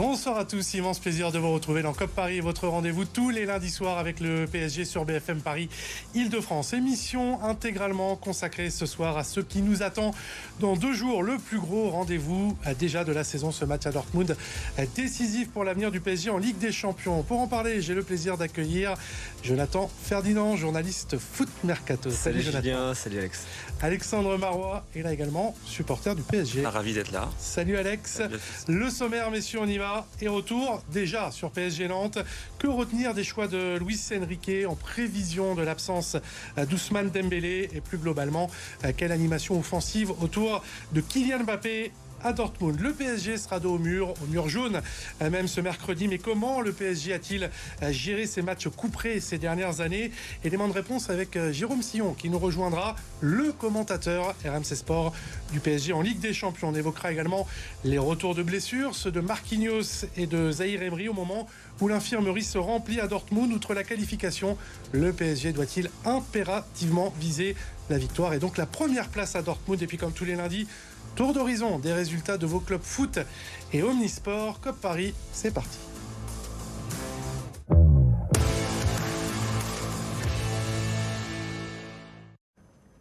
Bonsoir à tous, immense plaisir de vous retrouver dans COP Paris, votre rendez-vous tous les lundis soirs avec le PSG sur BFM Paris Île-de-France. Émission intégralement consacrée ce soir à ce qui nous attend dans deux jours. Le plus gros rendez-vous euh, déjà de la saison, ce match à Dortmund, euh, décisif pour l'avenir du PSG en Ligue des Champions. Pour en parler, j'ai le plaisir d'accueillir Jonathan Ferdinand, journaliste foot mercato. Salut, salut Jonathan. salut Alex. Alexandre Marois est là également, supporter du PSG. Ravi d'être là. Salut Alex. le sommaire, messieurs, on y va. Et retour déjà sur PSG Nantes. Que retenir des choix de Luis Enrique en prévision de l'absence d'Ousmane Dembélé et plus globalement, quelle animation offensive autour de Kylian Mbappé à Dortmund. Le PSG sera dos au mur, au mur jaune, euh, même ce mercredi. Mais comment le PSG a-t-il euh, géré ses matchs couperés ces dernières années? Élément de réponse avec euh, Jérôme Sillon qui nous rejoindra, le commentateur RMC Sport du PSG en Ligue des Champions. On évoquera également les retours de blessures, ceux de Marquinhos et de Zahir Emery au moment où l'infirmerie se remplit à Dortmund. Outre la qualification, le PSG doit-il impérativement viser la victoire? Et donc la première place à Dortmund Et puis comme tous les lundis, Tour d'horizon des résultats de vos clubs foot et omnisport. Cop Paris, c'est parti.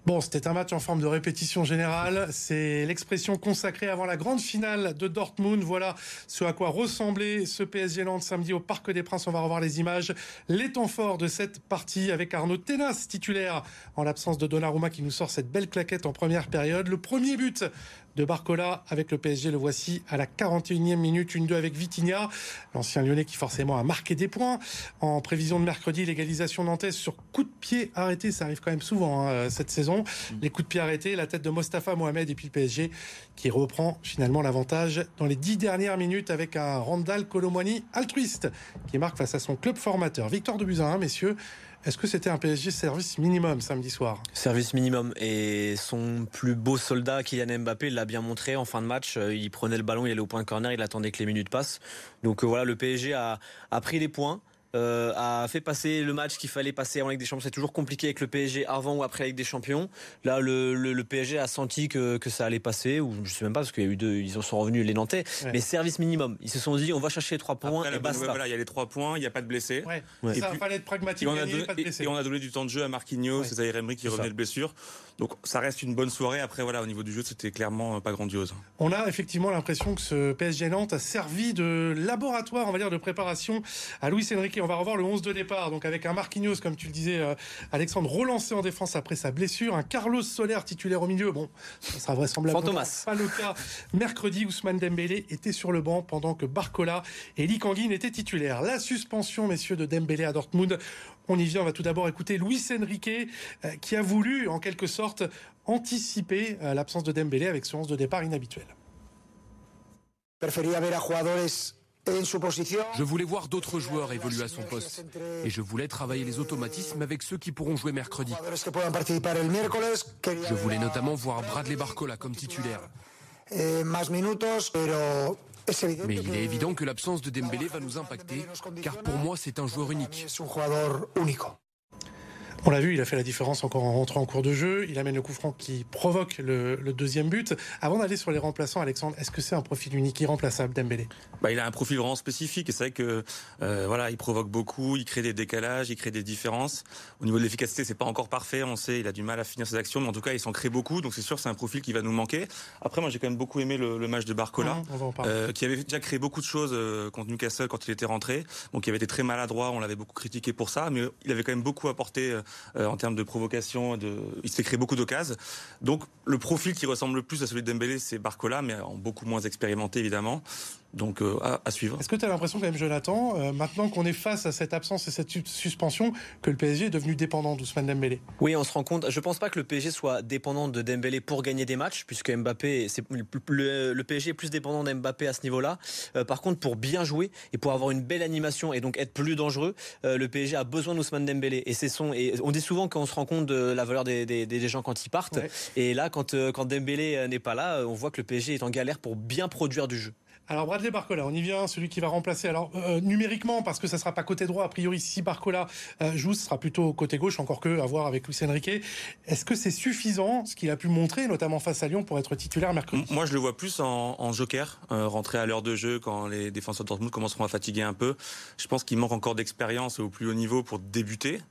Bon, c'était un match en forme de répétition générale. C'est l'expression consacrée avant la grande finale de Dortmund. Voilà ce à quoi ressemblait ce PSG Nantes samedi au Parc des Princes. On va revoir les images. Les temps forts de cette partie avec Arnaud Tenas titulaire en l'absence de Donnarumma qui nous sort cette belle claquette en première période. Le premier but de Barcola avec le PSG. Le voici à la 41e minute, une 2 avec Vitinha, l'ancien lyonnais qui forcément a marqué des points. En prévision de mercredi, l'égalisation nantaise sur coup de pied arrêté, ça arrive quand même souvent hein, cette saison. Mm. Les coups de pied arrêtés, la tête de Mostafa Mohamed et puis le PSG qui reprend finalement l'avantage dans les dix dernières minutes avec un Randall Colomwani altruiste qui marque face à son club formateur. Victoire de Buzyn, messieurs. Est-ce que c'était un PSG service minimum samedi soir Service minimum. Et son plus beau soldat, Kylian Mbappé, l'a bien montré en fin de match. Euh, il prenait le ballon, il allait au point de corner, il attendait que les minutes passent. Donc euh, voilà, le PSG a, a pris les points. Euh, a fait passer le match qu'il fallait passer en Ligue des Champions. C'est toujours compliqué avec le PSG avant ou après la Ligue des Champions. Là, le, le, PSG a senti que, que, ça allait passer, ou je sais même pas parce qu'il y a eu deux, ils en sont revenus les Nantais. Mais service minimum. Ils se sont dit, on va chercher les trois points et basta. Voilà, il y a les trois points, il n'y a pas de blessés. Ouais. ça fallait être pragmatique. Et on, a donné, et on a donné du temps de jeu à Marquinhos, c'est Zaire Emery qui revenait de blessure. Donc ça reste une bonne soirée. Après, voilà, au niveau du jeu, c'était clairement pas grandiose. On a effectivement l'impression que ce PSG Nantes a servi de laboratoire, on va dire, de préparation à Luis Enrique. On va revoir le 11 de départ, donc avec un Marquinhos, comme tu le disais, euh, Alexandre, relancé en défense après sa blessure, un Carlos Soler titulaire au milieu. Bon, ça sera vraisemblablement pas le cas. Mercredi, Ousmane Dembélé était sur le banc pendant que Barcola et Lee Kangin étaient titulaires. La suspension, messieurs, de Dembélé à Dortmund. On y vient, on va tout d'abord écouter Luis Enrique, euh, qui a voulu, en quelque sorte, anticiper euh, l'absence de Dembélé avec son 11 de départ inhabituel. Je voulais voir d'autres joueurs évoluer à son poste et je voulais travailler les automatismes avec ceux qui pourront jouer mercredi. Je voulais notamment voir Bradley Barcola comme titulaire. Mais il est évident que l'absence de Dembélé va nous impacter car pour moi c'est un joueur unique. On l'a vu, il a fait la différence encore en rentrant en cours de jeu. Il amène le coup franc qui provoque le, deuxième but. Avant d'aller sur les remplaçants, Alexandre, est-ce que c'est un profil unique, irremplaçable, Dembélé? Bah, Il a un profil vraiment spécifique. C'est vrai que euh, voilà, il provoque beaucoup, il crée des décalages, il crée des différences. Au niveau de l'efficacité, c'est pas encore parfait. On sait, il a du mal à finir ses actions, mais en tout cas, il s'en crée beaucoup. Donc c'est sûr, c'est un profil qui va nous manquer. Après, moi, j'ai quand même beaucoup aimé le, match de Barcola, mmh, euh, qui avait déjà créé beaucoup de choses euh, contre Newcastle quand il était rentré. Donc il avait été très maladroit. On l'avait beaucoup critiqué pour ça, mais il avait quand même beaucoup apporté en termes de provocation. Il s'est créé beaucoup d'occasions. Donc le profil qui ressemble le plus à celui de Dembélé, c'est Barcola, mais en beaucoup moins expérimenté évidemment. Donc euh, à, suivre. Est-ce que tu as l'impression quand même, Jonathan, euh, maintenant qu'on est face à cette absence et cette suspension, que le PSG est devenu dépendant d'Ousmane Dembélé? Oui, on se rend compte. Je pense pas que le PSG soit dépendant de Dembélé pour gagner des matchs, puisque Mbappé, c'est le, le, PSG est plus dépendant d'Mbappé à ce niveau-là. Euh, par contre, pour bien jouer et pour avoir une belle animation et donc être plus dangereux, le PSG a besoin d'Ousmane Dembélé. Et c'est son. Et on dit souvent qu'on se rend compte de la valeur des, des, des gens quand ils partent. Et là, quand quand Dembélé n'est pas là, on voit que le PSG est en galère pour bien produire du jeu. Alors Bradley Barcola, on y vient, celui qui va remplacer. Alors euh, numériquement, parce que ça sera pas côté droit, a priori si Barcola euh, joue, ce sera plutôt côté gauche, encore que à voir avec Luis Enrique. Est-ce que c'est suffisant ce qu'il a pu montrer, notamment face à Lyon, pour être titulaire mercredi Moi, je le vois plus en, joker, euh, rentrer à l'heure de jeu quand les défenseurs de Dortmund commenceront à fatiguer un peu. Je pense qu'il manque encore d'expérience au plus haut niveau pour débuter.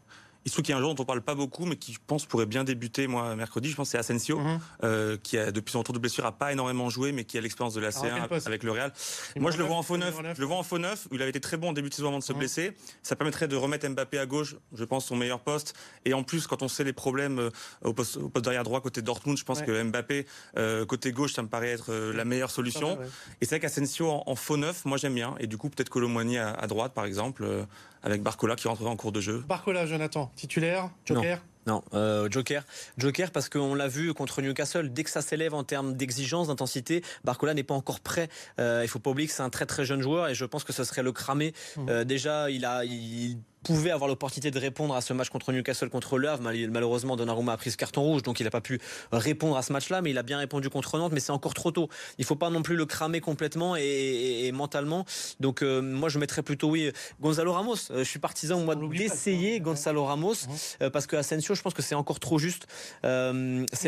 Il se trouve qu'il y a un joueur dont on parle pas beaucoup, mais qui je pense pourrait bien débuter moi mercredi. Je pense c'est Asensio, mhm. euh, qui a depuis son retour de blessure a pas énormément joué, mais qui a l'expérience de la C1 avec le Real. moi je le vois en faux neuf. Je le vois en faux neuf. Où il avait été très bon en début de saison avant de se mhm. blesser. Ça permettrait de remettre Mbappé à gauche, je pense son meilleur poste. Et en plus, quand on sait les problèmes euh, au poste, au poste derrière droit côté Dortmund, je pense que Mbappé euh, côté gauche, ça me paraît être la meilleure solution. Et c'est vrai qu'Asensio en, faux neuf, moi j'aime bien. Et du coup peut-être Colomboigny à, à droite par exemple avec Barcola qui rentrera en cours de jeu. Barcola, Jonathan, titulaire, Joker non, euh, Joker. Joker parce qu'on l'a vu contre Newcastle, dès que ça s'élève en termes d'exigence, d'intensité, Barcola n'est pas encore prêt. Euh, il faut pas oublier que c'est un très très jeune joueur et je pense que ce serait le cramer. Mmh. Euh, déjà, il a, il pouvait avoir l'opportunité de répondre à ce match contre Newcastle contre Le Havre. Malheureusement, Donnarumma a pris ce carton rouge, donc il n'a pas pu répondre à ce match-là, mais il a bien répondu contre Nantes, mais c'est encore trop tôt. Il faut pas non plus le cramer complètement et, mentalement. Donc euh, moi, je mettrais plutôt oui Gonzalo Ramos. Euh, je suis partisan moi d'essayer Gonzalo Ramos euh, parce que Asensio, je pense que c'est encore trop juste. c'est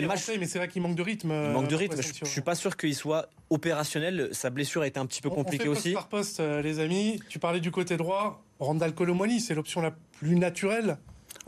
le match. mais c'est vrai qu'il manque de rythme. Il manque de rythme. Je, je, suis pas sûr qu'il soit opérationnel. Sa blessure a été un petit peu compliquée aussi. Par poste, les amis. Tu parlais du côté droit. Randall Colomwani, c'est l'option la plus naturelle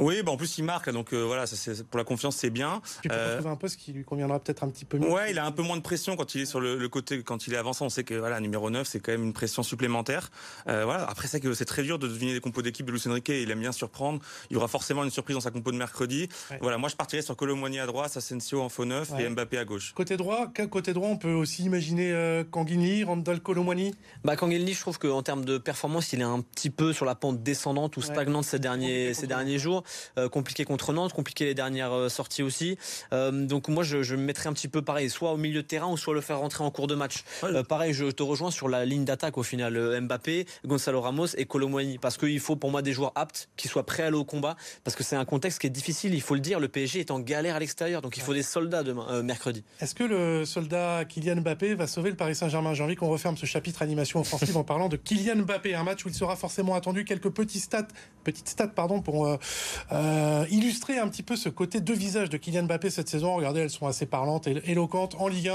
oui, bah en plus il marque, donc euh, voilà, ça, pour la confiance c'est bien. Tu peux euh, trouver un poste qui lui conviendra peut-être un petit peu mieux. Ouais, il a un peu moins de pression quand il est sur le, côté, quand il est avançant. On sait que voilà, numéro 9 c'est quand même une pression supplémentaire. Euh, voilà. Après c'est que c'est très dur de deviner les compos d'équipe de Lucien Riquet. Il aime bien surprendre. Il y aura forcément une surprise dans sa compo de mercredi. Voilà, moi je partirais sur Colomboigny à droite, Asensio en faux neuf et Mbappé à gauche. Côté droit, côté droit, on peut aussi imaginer euh, Kanguini, Randall Colomboigny. Bah Kanguini, je trouve qu'en termes de performance, il est un petit peu sur la pente descendante ou stagnante ces derniers ces derniers jours. Compliqué contre Nantes, compliqué les dernières euh, sorties aussi. Euh, donc moi, je, je me mettrais un petit peu pareil, soit au milieu de terrain ou soit le faire rentrer en cours de match. Euh, pareil, je te rejoins sur la ligne d'attaque au final. Mbappé, Gonzalo Ramos et Colomboigny. Parce qu'il faut pour moi des joueurs aptes, qui soient prêts à aller au combat. Parce que c'est un contexte qui est difficile, il faut le dire. Le PSG est en galère à l'extérieur, donc il faut des soldats demain, mercredi. Est-ce que le soldat Kylian Mbappé va sauver le Paris Saint-Germain? J'ai envie qu'on referme ce chapitre animation offensive en parlant de Kylian Mbappé, un match où il sera forcément attendu quelques petits stats, petites stats pardon, pour euh, illustrer un petit peu ce côté deux visages de Kylian Mbappé cette saison. Regardez, elles sont assez parlantes et éloquentes. En Ligue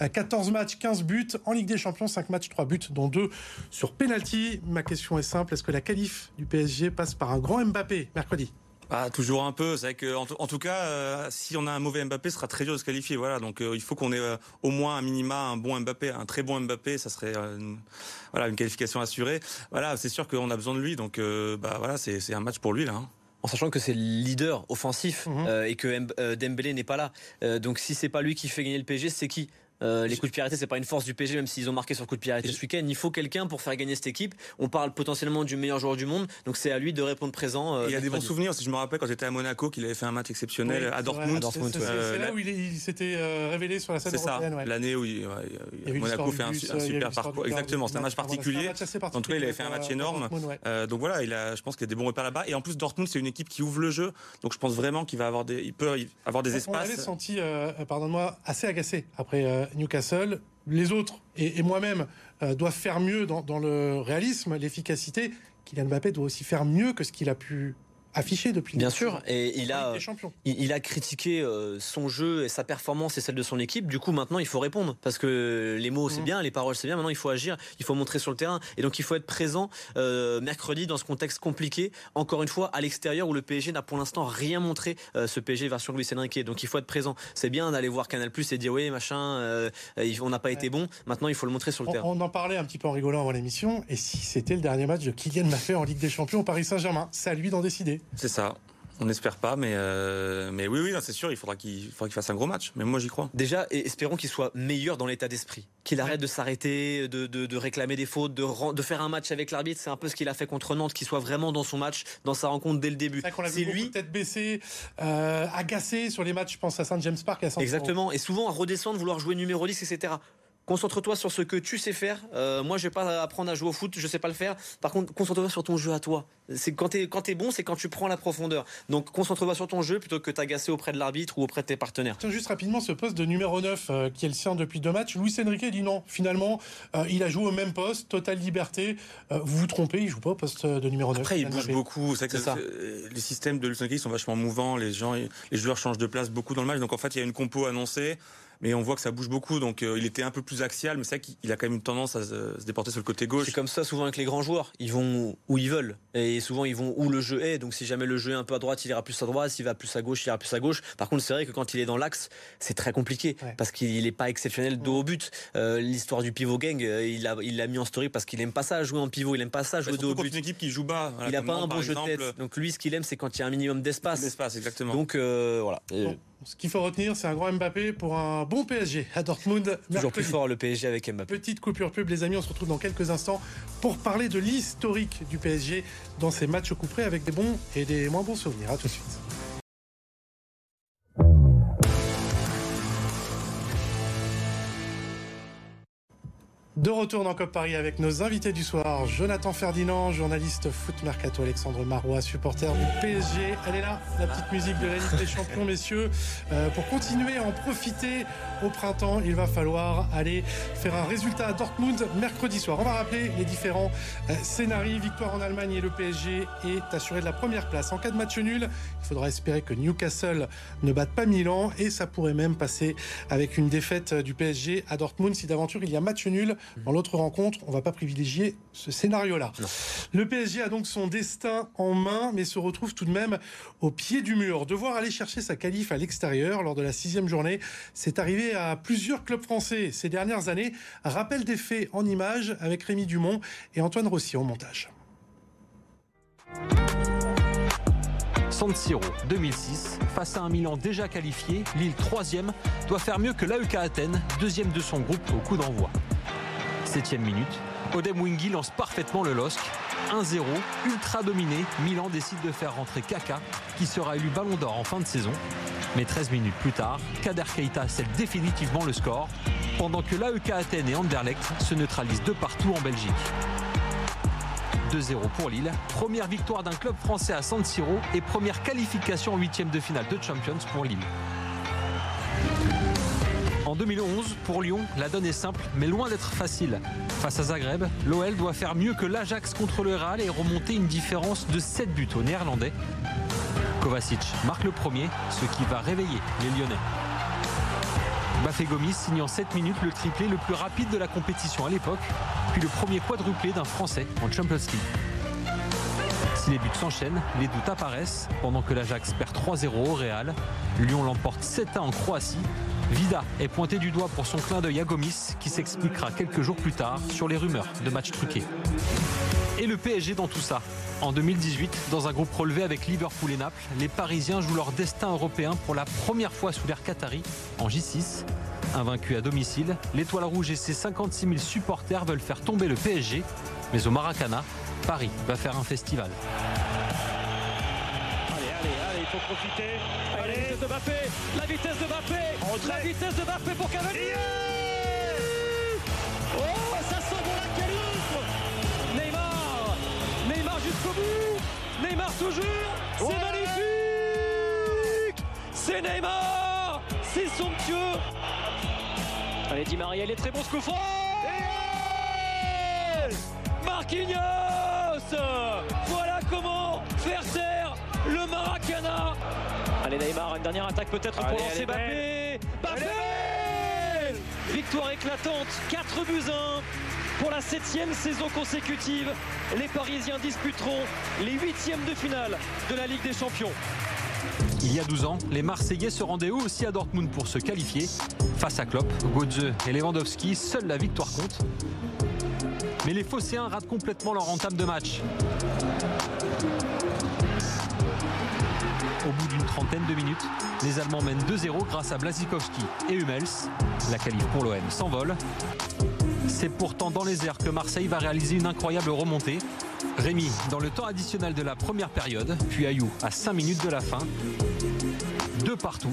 1, 14 euh, matchs, 15 buts. En Ligue des Champions, 5 matchs, 3 buts, dont 2 sur penalty. Ma question est simple. Est-ce que la qualif du PSG passe par un grand Mbappé mercredi? Ah, toujours un peu. C'est vrai que, en, tout cas, euh, si on a un mauvais Mbappé, ce sera très dur de se qualifier. Voilà. Donc, il faut qu'on ait au moins un minima, un bon Mbappé, un très bon Mbappé. Ça serait, une, voilà, une qualification assurée. Voilà, c'est sûr qu'on a besoin de lui. Donc, bah voilà, c'est un match pour lui là. Hein en sachant que c'est le leader offensif mhm. euh, et que euh, Dembélé n'est pas là. Euh, donc si c'est pas lui qui fait gagner le PSG, c'est qui? Euh, les coups de pied arrêtés, c'est pas une force du PSG, même s'ils ont marqué sur coup de pied arrêté ce week-end. Il faut quelqu'un pour faire gagner cette équipe. On parle potentiellement du meilleur joueur du monde, donc c'est à lui de répondre présent. Euh, il y a des bons souvenirs, si je me rappelle quand j'étais à Monaco, qu'il avait fait un match exceptionnel à Dortmund. C'est là où il, s'était euh, révélé sur la scène européenne. C'est ça, l'année où Monaco fait un, super parcours. Exactement, c'est un match particulier. En tout cas, il avait fait un match énorme. Donc voilà, je pense qu'il y a des bons repères là-bas. Et en plus, Dortmund, c'est une équipe qui ouvre le jeu, donc je pense vraiment qu'il va avoir des, il peut avoir des espaces. On l'avait senti, pardonne-moi, assez agacé après Newcastle les autres et, moi-même euh, doivent faire mieux dans, dans le réalisme, l'efficacité. Kylian Mbappé doit aussi faire mieux que ce qu'il a pu affiché depuis. Bien sûr, et il a, il, a critiqué euh, son jeu et sa performance et celle de son équipe. Du coup, maintenant, il faut répondre parce que les mots c'est mm. bien, les paroles c'est bien. Maintenant, il faut agir, il faut montrer sur le terrain, et donc il faut être présent euh, mercredi dans ce contexte compliqué. Encore une fois, à l'extérieur où le PSG n'a pour l'instant rien montré. Euh, ce PSG version Luis Enrique, donc il faut être présent. C'est bien d'aller voir Canal Plus et dire oui machin, on n'a pas été bon. Maintenant, il faut le montrer sur le terrain. On en parlait un petit peu en rigolant avant l'émission. Et si c'était le dernier match de Kylian Mbappé en Ligue des Champions au Paris Saint-Germain, c'est à lui d'en décider. C'est ça. On n'espère pas, mais, euh, mais oui, oui, c'est sûr, il faudra qu'il fasse un gros match. Mais moi, j'y crois. Déjà, espérons qu'il soit meilleur dans l'état d'esprit. Qu'il arrête de s'arrêter, de, réclamer des fautes, de, de faire un match avec l'arbitre. C'est un peu ce qu'il a fait contre Nantes, qu'il soit vraiment dans son match, dans sa rencontre dès le début. C'est lui. Peut-être baissé, euh, agacé sur les matchs, je pense à Saint James Park. À Exactement. Et souvent à redescendre, vouloir jouer numéro 10, etc Concentre-toi sur ce que tu sais faire. Euh, moi, je vais pas apprendre à jouer au foot, je sais pas le faire. Par contre, concentre-toi sur ton jeu à toi. C'est quand t'es quand es bon, c'est quand tu prends la profondeur. Donc, concentre-toi sur ton jeu plutôt que t'agacer auprès de l'arbitre ou auprès de tes partenaires. Tiens, juste rapidement, ce poste de numéro 9 euh, qui est le sien depuis deux matchs, Luis Enrique dit non. Finalement, euh, il a joué au même poste, totale liberté. Euh, vous vous trompez, il joue pas au poste de numéro 9. Après, il bouge beaucoup. C'est ça. euh, les systèmes de Luis Enrique sont vachement mouvants. Les gens, les joueurs changent de place beaucoup dans le match. Donc en fait, il y a une compo annoncée. Mais on voit que ça bouge beaucoup, donc euh, il était un peu plus axial, mais c'est vrai qu'il a quand même une tendance à se, se déporter sur le côté gauche. C'est comme ça souvent avec les grands joueurs. Ils vont où ils veulent. Et souvent, ils vont où le jeu est. Donc, si jamais le jeu est un peu à droite, il ira plus à droite. S'il va plus à gauche, il ira plus à gauche. Par contre, c'est vrai que quand il est dans l'axe, c'est très compliqué. Ouais. Parce qu'il n'est pas exceptionnel dos au but. Euh, L'histoire du pivot gang, euh, il l'a il l'a mis en story parce qu'il aime pas ça, jouer en pivot. Il aime pas ça, Bah, jouer dos au contre but. une équipe qui joue bas. Voilà, Il n'a pas un bon jeu de tête. Donc, lui, ce qu'il aime, c'est quand il y a un minimum d'espace. L'espace, exactement. Donc, euh, voilà. Bon, ce qu'il faut retenir, c'est un grand Mbappé pour un bon PSG à Dortmund. Toujours plus fort le PSG avec Mbappé. Petite coupure pub, les amis. On se retrouve dans quelques instants pour parler de l'historique du PSG dans ces matchs au coup près avec des bons et des moins bons souvenirs. À tout de suite. De retour dans Cop Paris avec nos invités du soir, Jonathan Ferdinand, journaliste foot mercato, Alexandre Marois, supporter du PSG. Elle est là, la petite musique de la Ligue des Champions, messieurs. Euh, pour continuer à en profiter au printemps, il va falloir aller faire un résultat à Dortmund mercredi soir. On va rappeler les différents euh, scénarios. Victoire en Allemagne et le PSG est assuré de la première place. En cas de match nul, il faudra espérer que Newcastle ne batte pas Milan et ça pourrait même passer avec une défaite du PSG à Dortmund. Si d'aventure il y a match nul dans l'autre rencontre, on va pas privilégier ce scénario-là. Le PSG a donc son destin en main, mais se retrouve tout de même au pied du mur. Devoir aller chercher sa qualif à l'extérieur lors de la sixième journée, c'est arrivé à plusieurs clubs français ces dernières années. Rappel des faits en images avec Rémi Dumont et Antoine Rossi au montage. San Siro 2006, face à un Milan déjà qualifié, Lille 3e doit faire mieux que l'AEK Athènes, deuxième de son groupe au coup d'envoi. Septième minute, Odem Wingy lance parfaitement le LOSC. 1-0, ultra dominé, Milan décide de faire rentrer Kaka, qui sera élu Ballon d'Or en fin de saison. Mais 13 minutes plus tard, Kader Keita scelle définitivement le score, pendant que l'AEK Athènes et Anderlecht se neutralisent de partout en Belgique. 2-0 pour Lille. Première victoire d'un club français à San Siro et première qualification en huitième de finale de Champions pour Lille. En 2011, pour Lyon, la donne est simple, mais loin d'être facile. Face à Zagreb, l'OL doit faire mieux que l'Ajax contre le Real et remonter une différence de 7 buts aux Néerlandais. Kovacic marque le premier, ce qui va réveiller les Lyonnais. Bafé Gomis signe en 7 minutes le triplé le plus rapide de la compétition à l'époque, puis le premier quadruplé d'un Français en Champions League. Si les buts s'enchaînent, les doutes apparaissent. Pendant que l'Ajax perd 3-0 au Real, Lyon l'emporte 7-1 en Croatie. Vida est pointé du doigt pour son clin d'œil à Gomis, qui s'expliquera quelques jours plus tard sur les rumeurs de matchs truqués. Et le PSG dans tout ça En 2018, dans un groupe relevé avec Liverpool et Naples, les Parisiens jouent leur destin européen pour la première fois sous l'ère Qatari, en J6. Invaincus à domicile, l'Étoile Rouge et ses 56 000 supporters veulent faire tomber le PSG. Mais au Maracana, Paris va faire un festival. Il faut profiter. Allez, la vitesse de Mbappé, la vitesse de Mbappé, la vitesse de Mbappé pour Cavani. Oh, ça sent bon la qualif. Neymar, Neymar jusqu'au bout. Neymar toujours. C'est magnifique. C'est Neymar. C'est somptueux. Allez, Di Maria, il est très bon ce coup franc. Marquinhos Voilà comment le Maracana Allez Neymar, une dernière attaque peut-être pour Allez, lancer Mbappé Mbappé Victoire éclatante, 4 buts 1 pour la septième saison consécutive. Les Parisiens disputeront les huitièmes de finale de la Ligue des Champions. Il y a 12 ans, les Marseillais se rendaient eux aussi à Dortmund pour se qualifier. Face à Klopp, Götze et Lewandowski, seule la victoire compte. Mais les Phocéens ratent complètement leur entame de match. Au bout d'une trentaine de minutes, les Allemands mènent 2-0 grâce à Blazikowski et Hummels. La qualif pour l'OM s'envole. C'est pourtant dans les airs que Marseille va réaliser une incroyable remontée. Rémi dans le temps additionnel de la première période, puis Ayou à 5 minutes de la fin. Deux partout.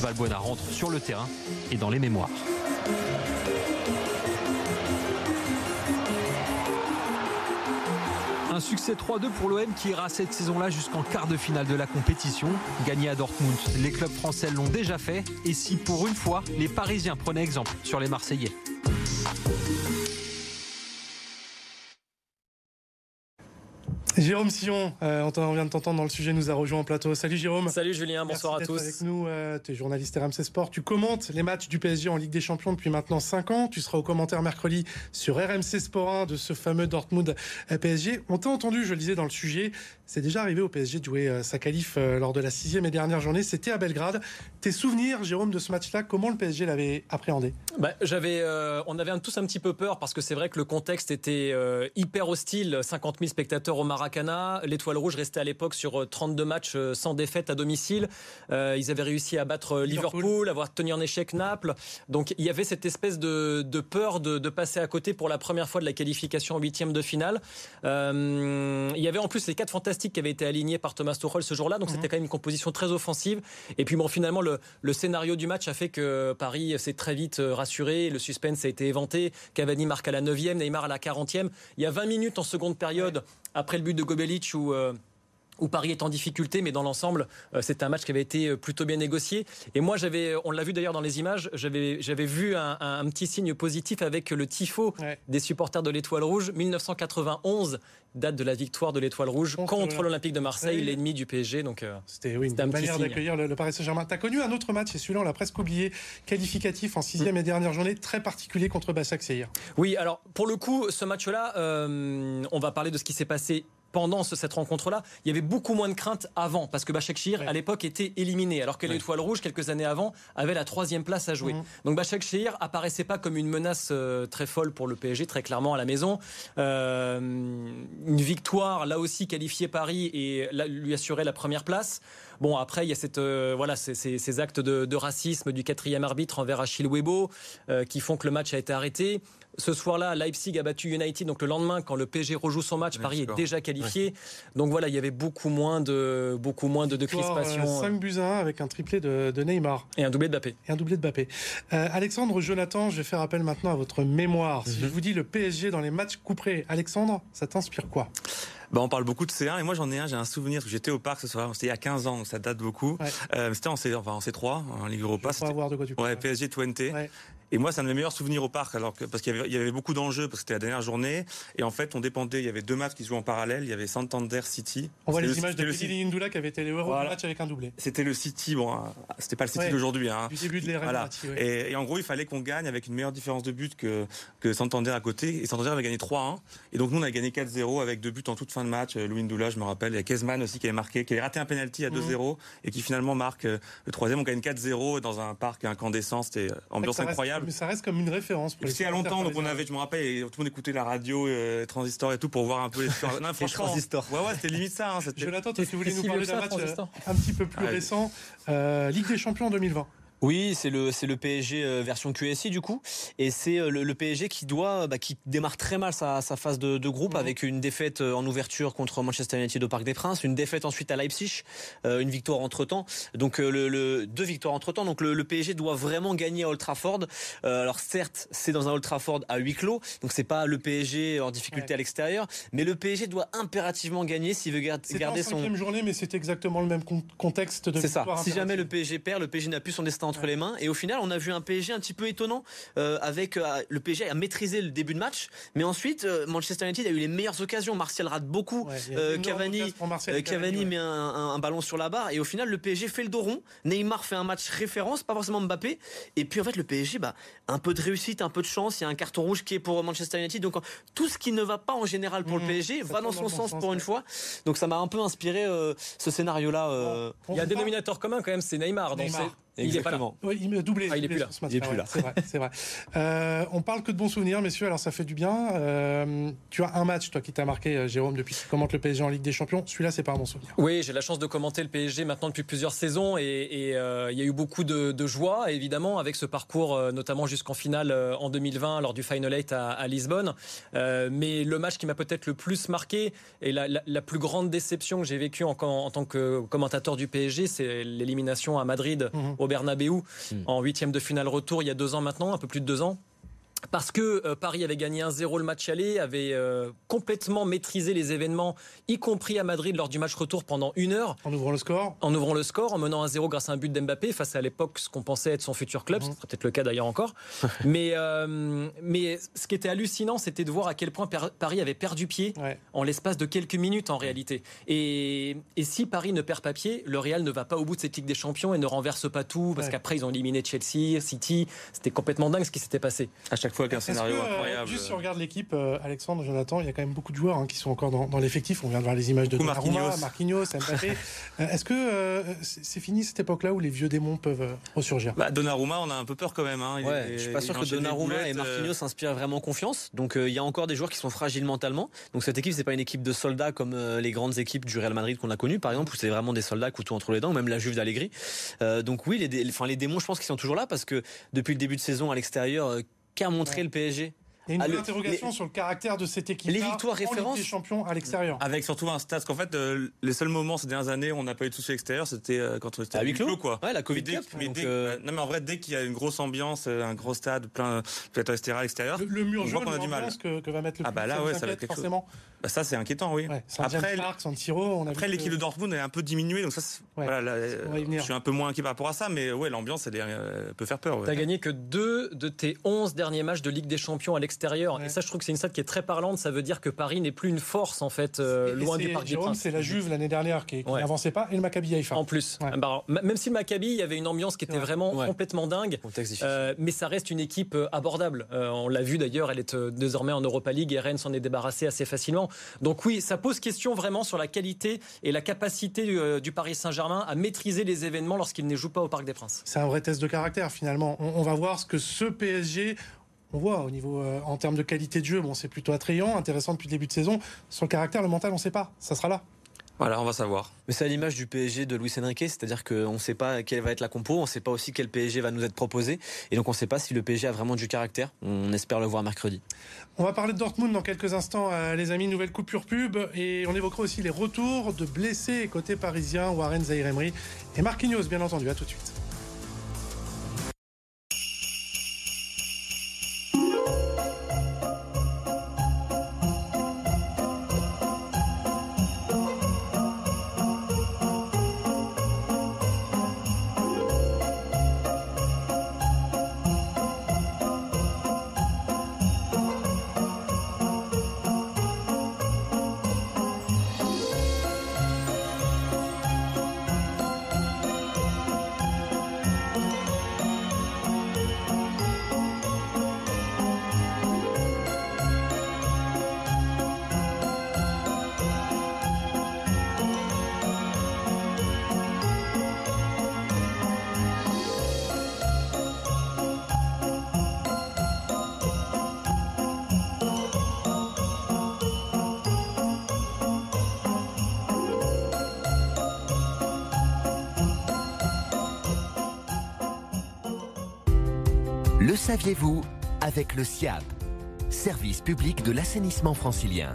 Valbuena rentre sur le terrain et dans les mémoires. Un succès 3-2 pour l'OM qui ira cette saison-là jusqu'en quart de finale de la compétition. Gagné à Dortmund, les clubs français l'ont déjà fait. Et si pour une fois, les Parisiens prenaient exemple sur les Marseillais? Jérôme Sillon, euh, on vient de t'entendre dans le sujet, nous a rejoint en plateau. Salut Jérôme. Salut Julien, bonsoir Merci à tous. avec nous, euh, tu es journaliste RMC Sport, tu commentes les matchs du PSG en Ligue des Champions depuis maintenant 5 ans. Tu seras au commentaire mercredi sur RMC Sport 1 de ce fameux Dortmund euh, PSG. On t'a entendu, je le disais dans le sujet, c'est déjà arrivé au PSG de jouer euh, sa qualif lors de la sixième et dernière journée. C'était à Belgrade. Tes souvenirs, Jérôme, de ce match-là, comment le PSG l'avait appréhendé? Bah, j'avais, on avait tous un petit peu peur parce que c'est vrai que le contexte était hyper hostile. 50 000 spectateurs au Maracana. L'Étoile Rouge restait à l'époque sur euh, 32 matchs euh, sans défaite à domicile. Euh, ils avaient réussi à battre euh, Liverpool. Liverpool, avoir tenu en échec Naples. Donc il y avait cette espèce de, de peur de, de passer à côté pour la première fois de la qualification en huitième de finale. Euh, il y avait en plus les quatre fantastiques qui avaient été alignés par Thomas Tuchel ce jour-là. Donc Mhm. c'était quand même une composition très offensive. Et puis bon, finalement, le, le scénario du match a fait que Paris s'est très vite euh, rassuré. Le suspense a été éventé. Cavani marque à la 9e, Neymar à la 40e. Il y a 20 minutes en seconde période, après le but de Gobelic, où. Euh, où Paris est en difficulté, mais dans l'ensemble, euh, c'est un match qui avait été euh, plutôt bien négocié. Et moi, j'avais, on l'a vu d'ailleurs dans les images, j'avais, j'avais vu un, un- un petit signe positif avec le tifo Ouais. des supporters de l'Étoile Rouge. 1991, date de la victoire de l'Étoile Rouge Contre contre, l'Olympique de Marseille, l'ennemi du PSG. Donc, euh, C'était oui, une un manière d'accueillir le, le Paris Saint-Germain. Tu as connu un autre match, et celui-là, on l'a presque oublié, qualificatif en sixième et dernière journée, très particulier contre Bassak Sehir. Oui, alors pour le coup, ce match-là, euh, on va parler de ce qui s'est passé pendant ce- cette rencontre-là, il y avait beaucoup moins de crainte avant, parce que Ouais. à l'époque, était éliminé, alors que Ouais. l'Étoile Rouge, quelques années avant, avait la troisième place à jouer. Mhm. Donc Başakşehir apparaissait pas comme une menace euh, très folle pour le PSG, très clairement à la maison. Euh, une victoire, là aussi, qualifiée Paris et là, lui assurait la première place. Bon, après, il y a cette, euh, voilà, ces, ces- ces actes de, de racisme du quatrième arbitre envers Achille Webo qui font que le match a été arrêté. Ce soir-là, Leipzig a battu United. Donc le lendemain, quand le PSG rejoue son match, Paris est déjà qualifié. Donc voilà, il y avait beaucoup moins de, beaucoup moins de, de crispation 5 buts à 1 avec un triplé de, de Neymar et un doublé de Mbappé. et un doublé de Mbappé. Euh, Alexandre, Jonathan, je vais faire appel maintenant à votre mémoire. Mhm. Si je vous dis le PSG dans les matchs couperés, Alexandre, ça t'inspire quoi? Bah, on parle beaucoup de C1 et moi j'en ai un, j'ai un souvenir j'étais au parc ce soir, c'était il y a 15 ans, donc ça date beaucoup. Ouais. Euh, c'était en, C, enfin, en C3, en Ligue Europa. Pour c'était- voir de quoi tu parles. Ouais, PSG 20. Ouais. Et moi, c'est un de mes meilleurs souvenirs au parc, alors que, parce qu'il y avait, il y avait beaucoup d'enjeux, parce que c'était la dernière journée. Et en fait, on dépendait, il y avait deux matchs qui se jouaient en parallèle. Il y avait Santander City. On voit les le- images de Billy Lindula qui avait été le héros Voilà. match avec un doublé. C'était le City, bon, hein, c'était pas le City Ouais. d'aujourd'hui, hein. Du début de l'ère Voilà. Emirati, ouais. Et, et en gros, il fallait qu'on gagne avec une meilleure différence de but que, que Santander à côté. Et Santander avait gagné 3-1. Et donc, nous, on a gagné 4-0 avec deux buts en toute fin de match. Euh, Louis Ndoula, je me rappelle. Il y a Kezman aussi qui avait marqué, qui avait raté un penalty à 2-0 et qui finalement marque euh, le troisième. On gagne 4-0 dans un parc incandescent. C'était euh, ambiance reste- incroyable. Mais ça reste comme une référence. Pour C'était il y a longtemps, donc on avait, je me rappelle, et tout le monde écoutait la radio, euh, transistor et tout pour voir un peu les scores. Non, franchement, transistors. Ouais, ouais, c'était limite ça. Hein, c'était- Jonathan, toi, tu voulais nous parler d'un match ça, euh, Transistor un petit peu plus récent, euh, Ligue des Champions en 2020. Oui, c'est le c'est le PSG euh, version QSI du coup, et c'est euh, le, le PSG qui doit bah, qui démarre très mal sa, sa phase de, de groupe Mhm. avec une défaite euh, en ouverture contre Manchester United au Parc des Princes, une défaite ensuite à Leipzig, euh, une victoire entre temps, donc le, le- deux victoires entre temps, donc le, le PSG doit vraiment gagner à Old Trafford. Euh, alors certes, c'est dans un Old Trafford à huis clos, donc c'est pas le PSG en difficulté Ouais. à l'extérieur, mais le PSG doit impérativement gagner s'il veut gar- C'était en garder son cinquième journée, mais c'est exactement le même con- contexte de c'est ça. Si jamais le. PSG perd, le PSG n'a plus son destin entre Ouais. les mains. Et au final, on a vu un PSG un petit peu étonnant euh, avec euh, le PSG a maîtrisé le début de match, mais ensuite euh, Manchester United a eu les meilleures occasions. Martial rate beaucoup. Ouais, Euh, Cavani, Cavani ouais. met un, un- un ballon sur la barre et au final le PSG fait le dos rond. Neymar fait un match référence, pas forcément Mbappé. Et puis en fait le PSG, bah, un peu de réussite, un peu de chance. Il y a un carton rouge qui est pour Manchester United. Donc tout ce qui ne va pas en général pour le PSG Ça va dans son sens sens, pour ouais. une fois. Donc ça m'a un peu inspiré euh, ce scénario-là. euh, On Il y a un dénominateur commun quand même, c'est Neymar. Donc C'est- il est pas là. Exactement. Oui, il me doublé. Ah, il est plus là. sur ce match-là, Il est plus ouais, là. C'est vrai, c'est vrai. Euh, on parle que de bons souvenirs, messieurs. Alors ça fait du bien. Euh, tu as un match, toi, qui t'a marqué, euh, Jérôme, depuis que tu commentes le PSG en Ligue des Champions. Celui-là, c'est pas un bon souvenir. Oui, j'ai la chance de commenter le PSG maintenant depuis plusieurs saisons et, et, euh, il y a eu beaucoup de, de joie, évidemment, avec ce parcours, notamment jusqu'en finale en 2020 lors du Final 8 à, à Lisbonne. Euh, mais le match qui m'a peut-être le plus marqué et la, la- la plus grande déception que j'ai vécue en, en tant que commentateur du PSG, c'est l'élimination à Madrid Mhm. Au Bernabeu en huitième de finale retour il y a deux ans maintenant, un peu plus de deux ans parce que euh, Paris avait gagné 1-0 le match aller, avait euh, complètement maîtrisé les événements, y compris à Madrid lors du match retour pendant une heure. En ouvrant le score En ouvrant le score, en menant 1-0 grâce à un but d'Mbappé face à l'époque ce qu'on pensait être son futur club, Mhm. ce sera peut-être le cas d'ailleurs encore. mais, euh, mais ce qui était hallucinant, c'était de voir à quel point Per- Paris avait perdu pied Ouais. en l'espace de quelques minutes en réalité. Et, et si Paris ne perd pas pied, le Real ne va pas au bout de cette Ligue des Champions et ne renverse pas tout, parce Ouais. qu'après ils ont éliminé Chelsea, City, c'était complètement dingue ce qui s'était passé. À chaque fois qu'un que, scénario euh, incroyable. juste si on regarde l'équipe, euh, Alexandre, Jonathan, il y a quand même beaucoup de joueurs hein, qui sont encore dans, dans l'effectif. On vient de voir les images de Donnarumma, Marquinhos. Marquinhos, Mbappé. Euh, Est-ce que euh, c'est fini cette époque-là où les vieux démons peuvent euh, ressurgir? Bah, Donnarumma, on a un peu peur quand même. Hein. Il Ouais, je suis pas sûr que Donnarumma et Marquinhos euh, s'inspirent vraiment confiance. Donc euh, il y a encore des joueurs qui sont fragiles mentalement. Donc cette équipe c'est pas une équipe de soldats comme euh, les grandes équipes du Real Madrid qu'on a connues par exemple où c'est vraiment des soldats couteau entre les dents, même la Juve d'Allegri. Euh, donc oui, les, dé- enfin les démons je pense qu'ils sont toujours là parce que depuis le début de saison à l'extérieur, euh, qu'a montré Ouais. le PSG Il y a une Ah, le- interrogation les- sur le caractère de cette équipe. les victoires références- des champions à l'extérieur. Avec surtout un stade, parce qu'en fait, euh, les seuls moments ces dernières années où on n'a pas eu de soucis extérieurs, c'était euh, quand on était À huis clos quoi. Ouais, la Covid Mais dès- Cup. mais dès- euh, Non, mais en vrai, dès qu'il y a une grosse ambiance, euh, un gros stade, plein, peut-être etc. à l'extérieur, Le, le mur on voit jaune, qu'on a du mal. que, que va mettre le Ah bah là, ouais, ça va être quelque chose. forcément. bah, ça c'est inquiétant, oui. Ouais, Après, Après, Park, San Siro, on a Après, vu l'équipe de Dortmund est un peu diminuée, donc ça, c'est- Ouais. voilà, là, euh, je suis un peu moins inquiet par rapport à ça, mais ouais, l'ambiance, elle, peut faire peur. T'as gagné que deux de tes 11 derniers matchs de Ligue des Champions à l'extérieur. Ouais. Et ça, je trouve que c'est une stat qui est très parlante. Ça veut dire que Paris n'est plus une force, en fait, euh, loin du Parc des Princes. c'est la Juve l'année dernière qui, qui Ouais. n'avançait pas et le Maccabi Haïfa. En plus. Ouais. Bah, alors, même si le Maccabi, il y avait une ambiance qui était Ouais. vraiment Ouais. complètement dingue. Euh, mais ça reste une équipe euh, abordable. Euh, on l'a vu d'ailleurs, elle est désormais en Europa League et Rennes s'en est débarrassé assez facilement. Donc oui, ça pose question vraiment sur la qualité et la capacité du Paris Saint-Germain à maîtriser les événements lorsqu'il ne joue pas au Parc des Princes. C'est un vrai test de caractère finalement. On, on va voir ce que ce PSG. On voit au niveau euh, en termes de qualité de jeu, bon c'est plutôt attrayant, intéressant depuis le début de saison. Sur le caractère, le mental, on ne sait pas. Ça sera là. Voilà, on va savoir. Mais c'est à l'image du PSG de Luis Enrique, c'est-à-dire qu'on ne sait pas quelle va être la compo, on ne sait pas aussi quel PSG va nous être proposé, et donc on ne sait pas si le PSG a vraiment du caractère. On espère le voir mercredi. On va parler de Dortmund dans quelques instants, euh, les amis. Nouvelle coupure pub et on évoquera aussi les retours de blessés côté parisien, Warren Zahir Emery et Marquinhos, bien entendu. À tout de suite. Saviez-vous avec le SIAP, service public de l'assainissement francilien.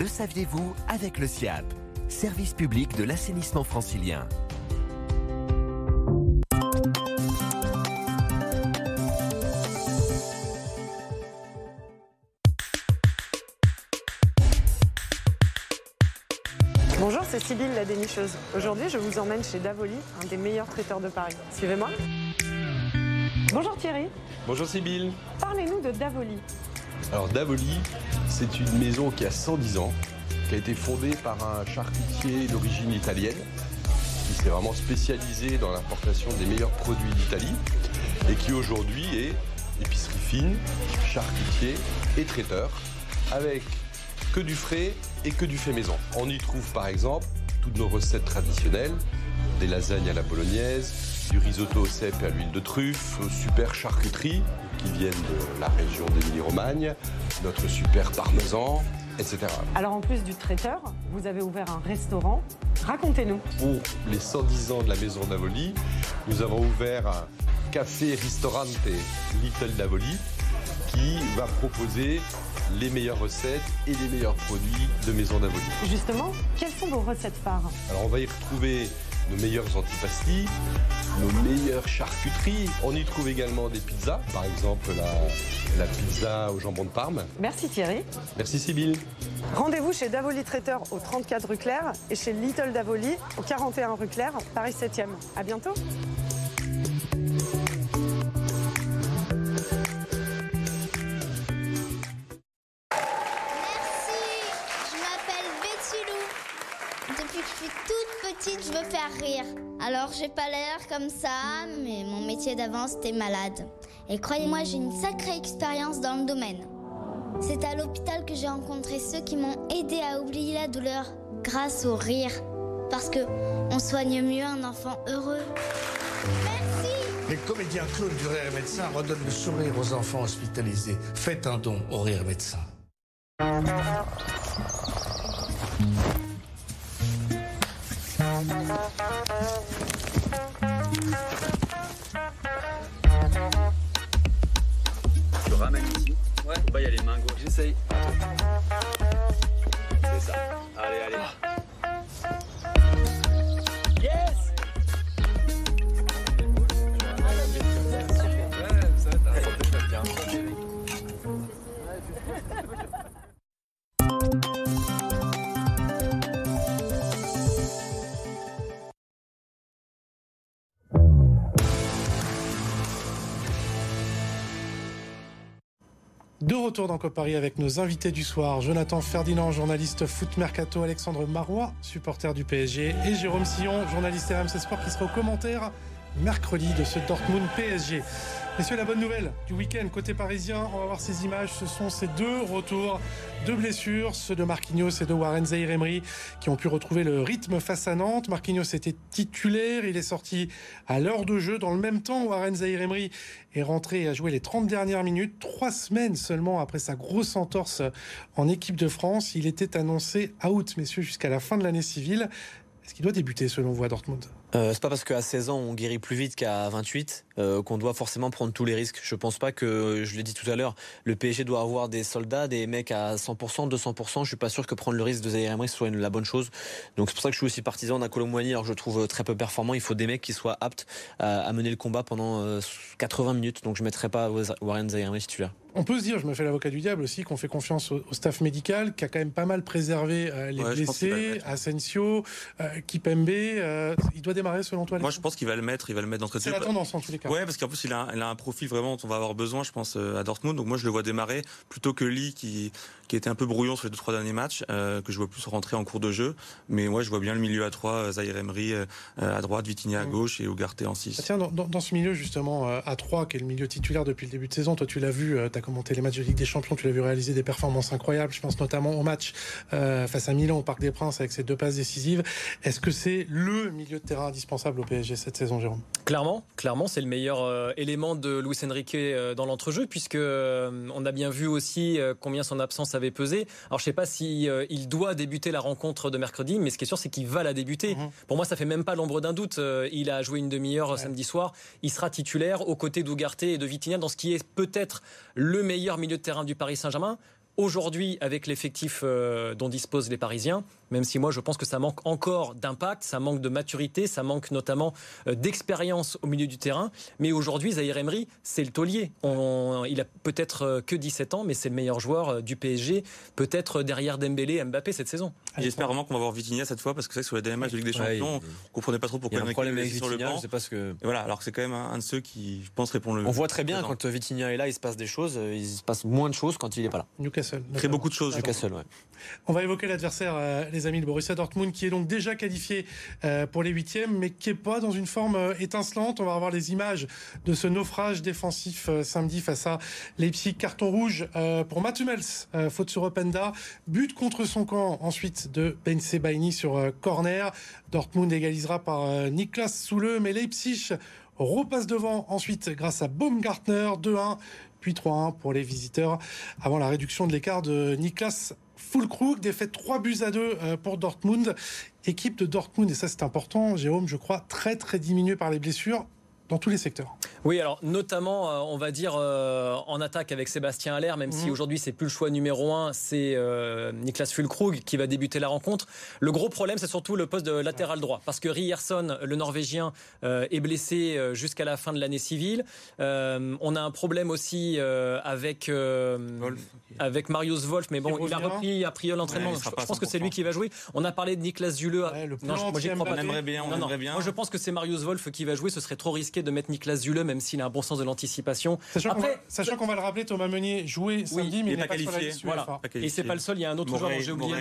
Le saviez-vous avec le SIAP, service public de l'assainissement francilien. Bonjour, c'est Sybille la dénicheuse. Aujourd'hui, je vous emmène chez Davoli, un des meilleurs traiteurs de Paris. Suivez-moi. Bonjour Thierry, Bonjour Sybille. parlez-nous de Davoli. Alors Davoli, c'est une maison qui a 110 ans, qui a été fondé par un charcutier d'origine italienne qui s'est vraiment spécialisé dans l'importation des meilleurs produits d'Italie et qui aujourd'hui est épicerie fine, charcutier et traiteur avec que du frais et que du fait maison. On y trouve par exemple toutes nos recettes traditionnelles, des lasagnes à la bolognaise, du risotto au cèpe et à l'huile de truffe, super charcuterie qui viennent de la région d'Émilie-Romagne, notre super parmesan, etc. Alors en plus du traiteur, vous avez ouvert un restaurant. Racontez-nous. Pour les 110 ans de la maison d'Avoli, nous avons ouvert un café-restaurante Little d'Avoli qui va proposer les meilleures recettes et les meilleurs produits de Maison d'Avoli. Justement, quelles sont vos recettes phares? Alors on va y retrouver nos meilleurs antipastis, nos meilleures charcuteries. On y trouve également des pizzas, par exemple la, la pizza au jambon de Parme. Merci Thierry. Merci Sybille. Rendez-vous chez Davoli Traiteur au 34 rue Claire et chez Little Davoli au 41 rue Claire, Paris 7e. À bientôt. Depuis que je suis toute petite, je veux faire rire. Alors j'ai pas l'air comme ça, mais mon métier d'avant c'était malade. Et croyez-moi, j'ai une sacrée expérience dans le domaine. C'est à l'hôpital que j'ai rencontré ceux qui m'ont aidé à oublier la douleur grâce au rire. Parce que on soigne mieux un enfant heureux. Les comédiens clowns du Rire Médecin redonnent le sourire aux enfants hospitalisés. Faites un don au Rire Médecin. De retour dans Paris avec nos invités du soir, Jonathan Ferdinand, journaliste foot mercato, Alexandre Marois, supporter du PSG, et Jérôme Sillon, journaliste RMC Sport, qui sera au commentaire mercredi de ce Dortmund PSG. Messieurs, la bonne nouvelle du week-end côté parisien, on va voir ces images. Ce sont ces deux retours de blessures, ceux de Marquinhos et de Warren Zahir qui ont pu retrouver le rythme face à Nantes. Marquinhos était titulaire, il est sorti à l'heure de jeu. Dans le même temps, Warren Zahir est rentré et a joué les 30 dernières minutes, trois semaines seulement après sa grosse entorse en équipe de France. Il était annoncé out, messieurs, jusqu'à la fin de l'année civile. Est-ce qu'il doit débuter selon vous à Dortmund Euh, c'est pas parce qu'à 16 ans on guérit plus vite qu'à 28 euh, qu'on doit forcément prendre tous les risques. Je pense pas que, je l'ai dit tout à l'heure, le PSG doit avoir des soldats, des mecs à 100%, 200%. Je suis pas sûr que prendre le risque de Zaire Emery soit une, la bonne chose. Donc c'est pour ça que je suis aussi partisan d'un Colomboigny, alors que je le trouve très peu performant. Il faut des mecs qui soient aptes à, à mener le combat pendant euh, 80 minutes. Donc je mettrai pas Warren Zaire Emery titulaire. On peut se dire, je me fais l'avocat du diable aussi, qu'on fait confiance au, staff médical, qui a quand même pas mal préservé euh, les Ouais, blessés. Asensio, euh, Kipembe. euh, il doit démarrer selon toi Moi, je pense qu'il va le mettre. Il va le mettre d'entrée de C'est jeu. la tendance en tous les cas. Ouais, parce qu'en plus, il a, un- il a un profil vraiment dont on va avoir besoin, je pense, euh, à Dortmund. Donc moi, je le vois démarrer plutôt que Lee, qui, qui était un peu brouillon sur les deux trois derniers matchs, euh, que je vois plus rentrer en cours de jeu. Mais moi, je vois bien le milieu à 3, Zaire Emery euh, à droite, Vitinha à gauche et Ugarte en 6. Ah, Tiens, dans, dans- dans ce milieu justement euh, à 3, qui est le milieu titulaire depuis le début de saison, toi tu l'as vu, tu as commenté les matchs de Ligue des Champions, tu l'as vu réaliser des performances incroyables, je pense notamment au match euh, face à Milan au Parc des Princes avec ses deux passes décisives. Est-ce que c'est le milieu de terrain indispensable au PSG cette saison, Jérôme? Clairement, clairement, c'est le meilleur euh, élément de Luis Enrique euh, dans l'entrejeu, puisque euh, on a bien vu aussi combien son absence avait pesé. Alors, je sais pas si il doit débuter la rencontre de mercredi, mais ce qui est sûr, c'est qu'il va la débuter. Pour moi, ça fait même pas l'ombre d'un doute. Il a joué une demi-heure samedi soir. Il sera titulaire aux côtés d'Ougarté et de Vitinha dans ce qui est peut-être le meilleur milieu de terrain du Paris Saint-Germain. Aujourd'hui, avec l'effectif dont disposent les Parisiens, même si moi je pense que ça manque encore d'impact, ça manque de maturité, ça manque notamment euh, d'expérience au milieu du terrain. Mais aujourd'hui, Zahir Emery, c'est le taulier. On- il a peut-être euh, que 17 ans, mais c'est le meilleur joueur euh, du PSG, peut-être derrière Dembélé et Mbappé cette saison. J'espère vraiment qu'on va voir Vitinha cette fois parce que c'est vrai que sur les derniers matchs de Ligue des Ouais, Champions, il- on comprenait pas trop pourquoi il y a un problème avec sur le Vitinha, banc. je sais pas ce que- Et voilà, alors que c'est quand même un, un de ceux qui, je pense, répond le. On voit très bien présent. quand Vitinha est là, il se passe des choses. Il se passe moins de choses quand il est pas là. Newcastle. Il crée beaucoup de choses. Newcastle, ouais. On va évoquer l'adversaire, euh, les amis, le Borussia Dortmund, qui est donc déjà qualifié euh, pour les huitièmes, mais qui est pas dans une forme euh, étincelante. On va revoir les images de ce naufrage défensif euh, samedi face à Leipzig. Carton rouge pour euh, faute sur Openda, but contre son camp ensuite de Ben Sebaini sur corner. Dortmund égalisera par Niklas Soule, mais Leipzig repasse devant ensuite grâce à Baumgartner 2-1 puis 3-1 pour les visiteurs avant la réduction de l'écart de Niklas Fulkrug, défaite 3 buts à 2 euh, pour Dortmund. Équipe de Dortmund, et ça c'est important, Jérôme, je crois, très très diminuée par les blessures dans tous les secteurs. Oui, alors notamment, euh, on va dire euh, en attaque avec Sébastien Haller, même si Mhm. aujourd'hui c'est plus le choix numéro un, c'est euh, Niklas Fulkrug qui va débuter la rencontre. Le gros problème, c'est surtout le poste de latéral droit, parce que Rierson, le Norvégien, euh, est blessé jusqu'à la fin de l'année civile. Euh, on a un problème aussi euh, avec euh, avec Marius Wolf, mais bon, il a repris a priori l'entraînement. Ouais, je, pense que c'est 100%. lui qui va jouer. On a parlé de Niklas Zule. le non, je- moi crois pas. On aimerait bien, on Non, non. aimerait bien. Moi, je pense que c'est Marius Wolf qui va jouer. Ce serait trop risqué de mettre Niklas Zule, même s'il a un bon sens de l'anticipation. Sachant qu'on va, sachant qu'on va le rappeler, Thomas Meunier jouait samedi, mais il il est n'est pas pas, sur la qualifié. liste Voilà. UEFA. Pas Et qualifié. c'est pas le seul. Il y a un autre joueur dont j'ai oublié.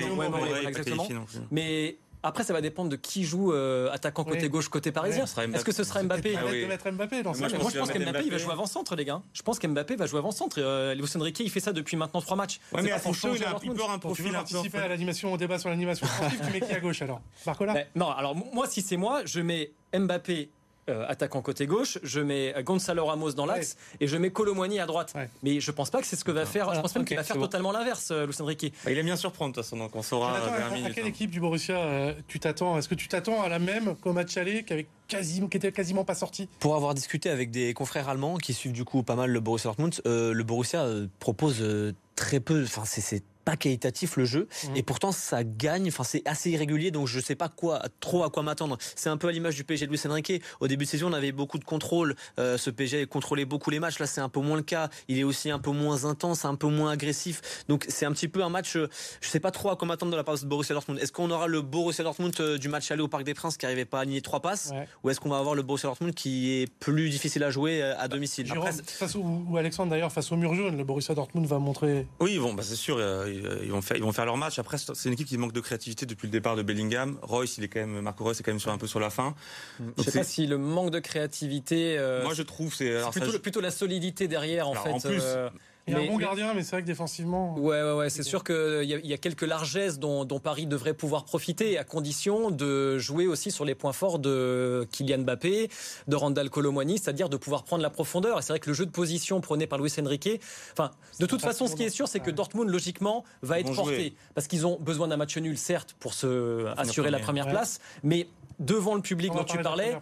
exactement. qualifié. Mais après, ça va dépendre de qui joue euh, attaquant côté Oui. gauche, côté parisien. Est-ce que ce sera Mbappé Ah oui. de mettre Mbappé dans Moi, je pense moi, je pense qu'il va qu'Mbappé, va jouer avant-centre, les gars. Je pense qu'Mbappé va jouer avant-centre. Euh, Enrique, il fait ça depuis maintenant trois matchs. Ouais, C'est mais pas à pour son show, changer il a un peu un Quand tu veux profil participer à l'animation, au débat sur l'animation sportive, tu mets qui à gauche alors? Barcola Mais non, alors moi, si c'est moi, je mets Mbappé. Euh, attaquant côté gauche, je mets Gonzalo Ramos dans l'axe et je mets Colomwani à droite. Ouais. Mais je pense pas que c'est ce que va faire. Voilà, je pense même ok, qu'il va faire bon. totalement l'inverse, euh, Luis Enrique. Bah, Il aime bien surprendre, de toute façon, donc on saura à, 20 à minutes. quelle hein. équipe du Borussia euh, tu t'attends? Est-ce que tu t'attends à la même qu'au match aller, qui, avait quasiment, qui était quasiment pas sorti? Pour avoir discuté avec des confrères allemands qui suivent du coup pas mal le Borussia Dortmund, euh, le Borussia euh, propose euh, très peu, enfin c'est- c'est pas qualitatif le jeu Mhm. et pourtant ça gagne, enfin c'est assez irrégulier donc je sais pas quoi trop à quoi m'attendre. C'est un peu à l'image du PSG de Luis Enrique. Au début de saison on avait beaucoup de contrôle, euh, ce PSG contrôlait beaucoup les matchs, là c'est un peu moins le cas. Il est aussi un peu moins intense, un peu moins agressif. Donc c'est un petit peu un match, euh, je sais pas trop à quoi m'attendre de la part de Borussia Dortmund. Est-ce qu'on aura le Borussia Dortmund euh, du match aller au Parc des Princes qui arrivait pas à aligner trois passes? Ouais. ou est-ce qu'on va avoir le Borussia Dortmund qui est plus difficile à jouer euh, à domicile? Jérôme, Après, face au, ou Alexandre d'ailleurs, face au mur jaune, le Borussia Dortmund va montrer. Oui, bon, bah, c'est sûr, euh, ils vont faire, ils vont faire leur match. Après, c'est une équipe qui manque de créativité depuis le départ de Bellingham. Royce, il est quand même, Marco Royce est quand même sur un peu sur la fin. Je Donc, sais c'est- pas si le manque de créativité. euh, Moi, je trouve, c'est, ça- plutôt, plutôt la solidité derrière, en Alors, fait. en plus, euh, Il y a mais- un bon gardien, mais c'est vrai que défensivement. Ouais, ouais, ouais. C'est sûr qu'il y, a- il y a quelques largesses dont, dont Paris devrait pouvoir profiter, à condition de jouer aussi sur les points forts de Kylian Mbappé, de Randall Colomwani, c'est-à-dire de pouvoir prendre la profondeur. Et c'est vrai que le jeu de position prôné par Luis Enrique, enfin, de toute façon, ce qui est sûr, c'est que. Dortmund, logiquement, va être porté. jouer. Parce qu'ils ont besoin d'un match nul, certes, pour se assurer la première. première Ouais. place, mais devant le public On dont tu parlais,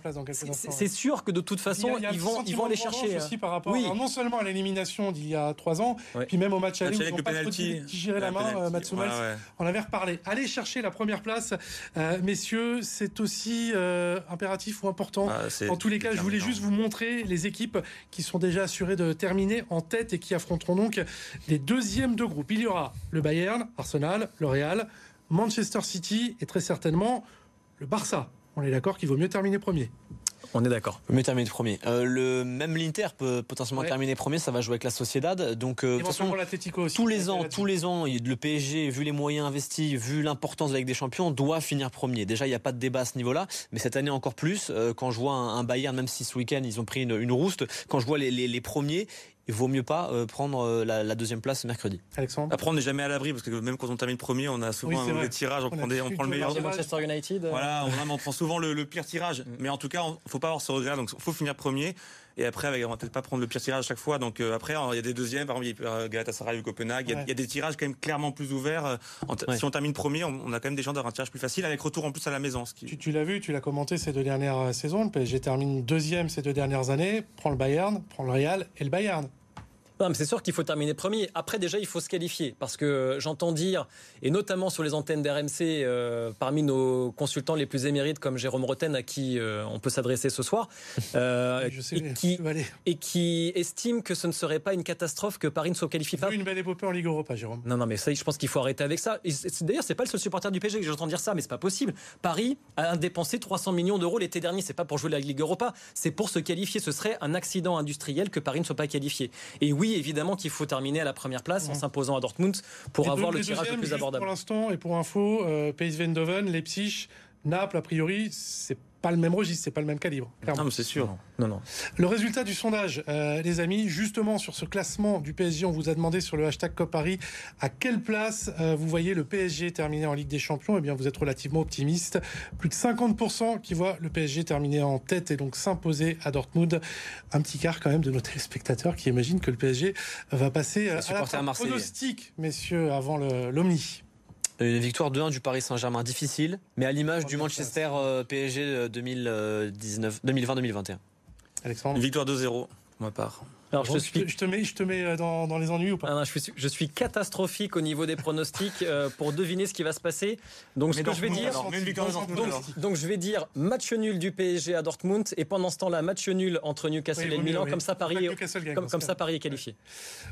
c'est sûr que de toute façon, Il y a- il y a un ils vont, ils vont aller chercher. aussi hein. par rapport Oui. alors, non seulement à l'élimination d'il y a trois ans, Ouais. puis même au match aller ils n'ont pas digéré la main, euh, ouais. On avait reparlé. Allez chercher la première place, euh, messieurs, c'est aussi euh, impératif ou important? C'est en tous les cas, je voulais juste vous montrer les équipes qui sont déjà assurées de terminer en tête et qui affronteront donc les deuxièmes de groupe. Il y aura le Bayern, Arsenal, le Real, Manchester City et très certainement le Barça. On est d'accord qu'il vaut mieux terminer premier. On est d'accord. mieux terminer premier. Euh, le même l'Inter peut potentiellement Ouais. terminer premier, ça va jouer avec la Sociedad. Donc euh, de toute façon, Éventuellement l'Atlético aussi. tous les ans, tous les ans, le PSG, vu les moyens investis, vu l'importance de la Ligue des Champions, doit finir premier. Déjà, il n'y a pas de débat à ce niveau-là, mais cette année encore plus. euh, quand je vois un, un Bayern, même si ce week-end ils ont pris une, une rouste, quand je vois les, les- les premiers, il vaut mieux pas euh, prendre euh, la, la deuxième place mercredi. Alexandre. Après, on n'est jamais à l'abri parce que même quand on termine premier, on a souvent Oui, un mauvais tirage, on, On prend, des- on prend le meilleur. Manchester United. euh, Voilà, on, on prend souvent le, le pire tirage. Mais en tout cas, il faut pas avoir ce regret. Donc, faut finir premier. Et après, avec- on va peut-être pas prendre le pire tirage à chaque fois. Donc euh, après, il y a des deuxièmes. Par exemple, il y a euh, Galatasaray ou Copenhague. Il y a- Ouais. il y, a des tirages quand même clairement plus ouverts. Euh, en t- Ouais. Si on termine premier, on, on a quand même des chances d'avoir un tirage plus facile, avec retour en plus à la maison. Ce qui... Tu, tu l'as vu, tu l'as commenté ces deux dernières saisons. Le PSG termine deuxième ces deux dernières années. Prends le Bayern, prends le Real et le Bayern. Non, mais c'est sûr qu'il faut terminer premier. Après, déjà, il faut se qualifier. Parce que j'entends dire, et notamment sur les antennes d'RMC, euh, parmi nos consultants les plus émérites, comme Jérôme Roten, à qui euh, on peut s'adresser ce soir, euh, Je sais, et, qui, et qui estime que ce ne serait pas une catastrophe que Paris ne se qualifie pas. Une belle épopée en Ligue Europa, Jérôme. Non, non, mais ça, je pense qu'il faut arrêter avec ça. D'ailleurs, c'est pas le seul supporter du PSG que j'entends dire ça, mais c'est pas possible. Paris a dépensé 300 millions d'euros l'été dernier. C'est pas pour jouer la Ligue Europa, c'est pour se qualifier. Ce serait un accident industriel que Paris ne soit pas qualifié. Et oui, évidemment qu'il faut terminer à la première place en s'imposant à Dortmund pour Et avoir donc, le tirage le plus abordable. Pour l'instant, et pour info, euh, PSV Eindhoven, Leipzig, Naples, a priori, c'est pas le même registre, c'est pas le même calibre. clairement. Non, c'est sûr. Non, non. Le résultat du sondage, euh, les amis, justement sur ce classement du PSG, on vous a demandé sur le hashtag COP Paris à quelle place euh, vous voyez le PSG terminer en Ligue des Champions? Eh bien, vous êtes relativement optimiste. Plus de 50% qui voient le PSG terminer en tête et donc s'imposer à Dortmund. Un petit quart quand même de nos téléspectateurs qui imaginent que le PSG va passer euh, à la. Pronostic, messieurs, avant l'Omni. Une victoire 2-1 du Paris Saint-Germain difficile, mais à l'image du Manchester euh, PSG euh, 2019 2020-2021. Alexandre Une victoire 2-0, pour ma part. Alors, je suis te, je te mets, je te mets euh, dans, dans les ennuis ou pas Ah non, je, suis, je suis catastrophique au niveau des pronostics euh, pour deviner ce qui va se passer. Donc, ce Mais que je vais dire, alors, donc, donc je vais match nul du PSG à Dortmund et pendant ce temps-là, match nul entre Newcastle Oui, et Milan. oui. Comme ça, Paris, gagne, comme, ça, Paris est qualifié.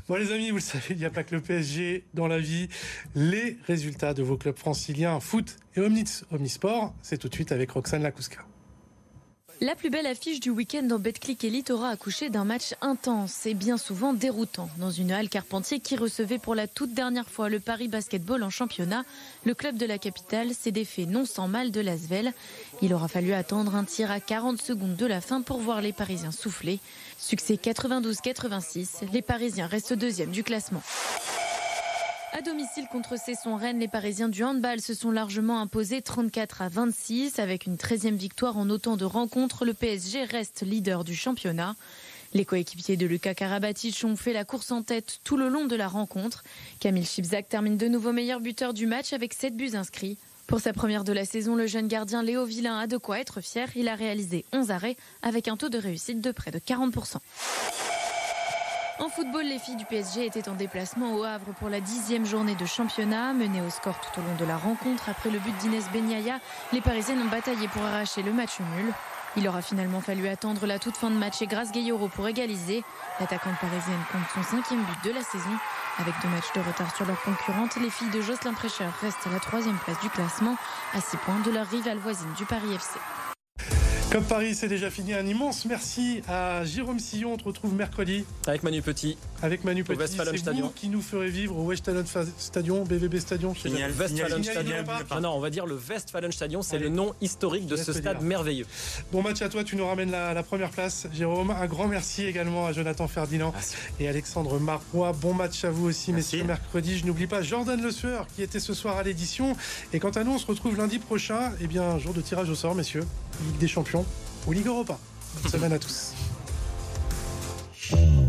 Bon les amis, vous le savez, il n'y a pas que le PSG dans la vie. Les résultats de vos clubs franciliens, foot et omnis, omnisport, c'est tout de suite avec Roxane Lakouska. La plus belle affiche du week-end en Betclic Elite aura accouché d'un match intense et bien souvent déroutant. Dans une halle Carpentier qui recevait pour la toute dernière fois le Paris Basketball en championnat, le club de la capitale s'est défait non sans mal de l'Asvel. Il aura fallu attendre un tir à 40 secondes de la fin pour voir les Parisiens souffler. Succès 92-86, les Parisiens restent deuxième du classement. À domicile contre Cesson Rennes, les Parisiens du handball se sont largement imposés 34 à 26. Avec une 13e victoire en autant de rencontres, le PSG reste leader du championnat. Les coéquipiers de Lucas Karabatic ont fait la course en tête tout le long de la rencontre. Camille Chipzak termine de nouveau meilleur buteur du match avec 7 buts inscrits. Pour sa première de la saison, le jeune gardien Léo Villain a de quoi être fier. Il a réalisé 11 arrêts avec un taux de réussite de près de 40%. En football, les filles du PSG étaient en déplacement au Havre pour la dixième journée de championnat. Menées au score tout au long de la rencontre, après le but d'Inès Benyaya, les Parisiennes ont bataillé pour arracher le match nul. Il aura finalement fallu attendre la toute fin de match et Grace Gayoro pour égaliser. L'attaquante parisienne compte son cinquième but de la saison. Avec deux matchs de retard sur leurs concurrentes, les filles de Jocelyn Prêcheur restent à la troisième place du classement, à six points de leur rivale voisine du Paris FC. Comme Paris, c'est déjà fini. Un immense merci à Jérôme Sillon. On te retrouve mercredi Avec Manu Petit. avec Manu Petit. Westfalen C'est Stadion. vous qui nous ferez vivre au Westfalen Fa- Stadion, BVB Stadion. sais Génial. jamais. Westfalen Stadion. Ah non, on va dire le Westfalen Stadion, c'est le nom historique de ce stade dire. merveilleux. Bon match à toi, tu nous ramènes la, la première place, Jérôme. Un grand merci également à Jonathan Ferdinand et Alexandre Marois. Bon match à vous aussi, Merci. messieurs, mercredi. Je n'oublie pas Jordan Le Sueur qui était ce soir à l'édition. Et quant à nous, on se retrouve lundi prochain. Eh bien, jour de tirage au sort, messieurs. Ligue des Champions ou Ligue Europa. Bonne semaine à tous.